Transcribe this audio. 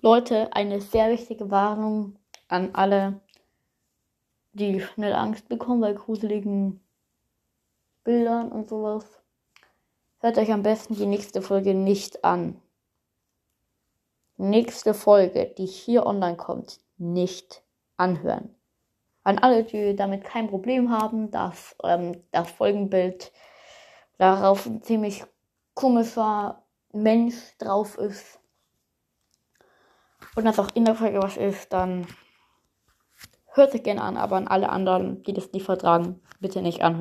Leute, eine sehr wichtige Warnung an alle, die schnell Angst bekommen bei gruseligen Bildern und sowas. Hört euch am besten die nächste Folge nicht an. Nächste Folge, die hier online kommt, nicht anhören. An alle, die damit kein Problem haben, dass ähm, das Folgenbild darauf ein ziemlich komischer Mensch drauf ist und dass auch in der Folge was ist, dann hört sich gerne an, aber an alle anderen, die das nicht vertragen, bitte nicht anhören.